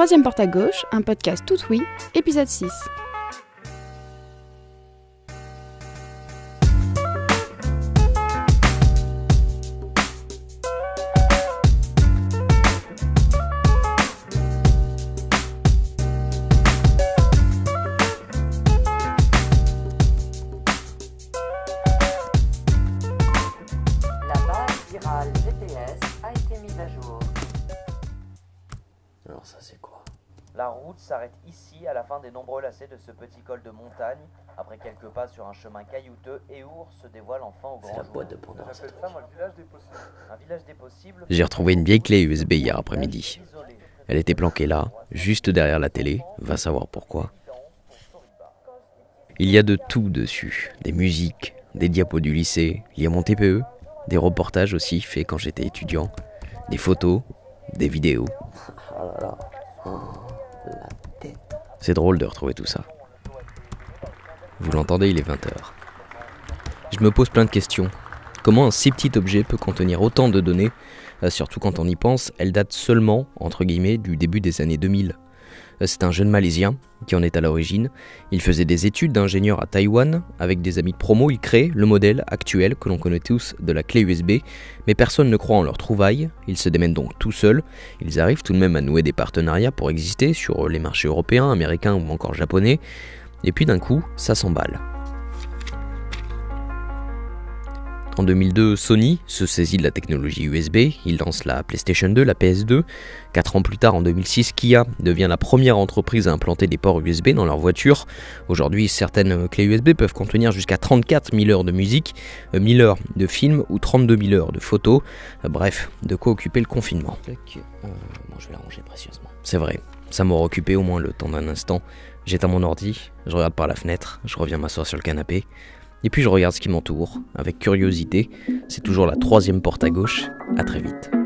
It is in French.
Troisième porte à gauche, un podcast tout oui, épisode 6. La base virale GPS a été mise à jour. Alors ça c'est quoi? La route s'arrête ici à la fin des nombreux lacets de ce petit col de montagne. Après quelques pas sur un chemin caillouteux, Eur se dévoile enfin au C'est grand la jour. boîte de Pandore ça. ça, moi, le village des possibles. Un village des possibles. J'ai retrouvé une vieille clé USB hier après-midi. Elle était planquée là, juste derrière la télé, va savoir pourquoi. Il y a de tout dessus, des musiques, des diapos du lycée, il y a mon TPE, des reportages aussi faits quand j'étais étudiant, des photos, des vidéos. Oh là là. Oh, la tête. C'est drôle de retrouver tout ça. Vous l'entendez, il est 20h. Je me pose plein de questions. Comment un si petit objet peut contenir autant de données Euh, Surtout quand on y pense, elle date seulement, entre guillemets, du début des années 2000. Euh, C'est un jeune Malaisien qui en est à l'origine. Il faisait des études d'ingénieur à Taïwan. Avec des amis de promo, il crée le modèle actuel que l'on connaît tous de la clé USB. Mais personne ne croit en leur trouvaille. Ils se démènent donc tout seuls. Ils arrivent tout de même à nouer des partenariats pour exister sur les marchés européens, américains ou encore japonais. Et puis d'un coup, ça s'emballe. En 2002, Sony se saisit de la technologie USB, il lance la PlayStation 2, la PS2. Quatre ans plus tard, en 2006, Kia devient la première entreprise à implanter des ports USB dans leurs voitures. Aujourd'hui, certaines clés USB peuvent contenir jusqu'à 34 000 heures de musique, euh, 1000 heures de films ou 32 000 heures de photos. Euh, Bref, de quoi occuper le confinement. Euh, moi je vais la ranger précieusement. C'est vrai, ça m'aura occupé au moins le temps d'un instant. J'éteins mon ordi, je regarde par la fenêtre, je reviens m'asseoir sur le canapé, et puis je regarde ce qui m'entoure, avec curiosité. C'est toujours la troisième porte à gauche. À très vite.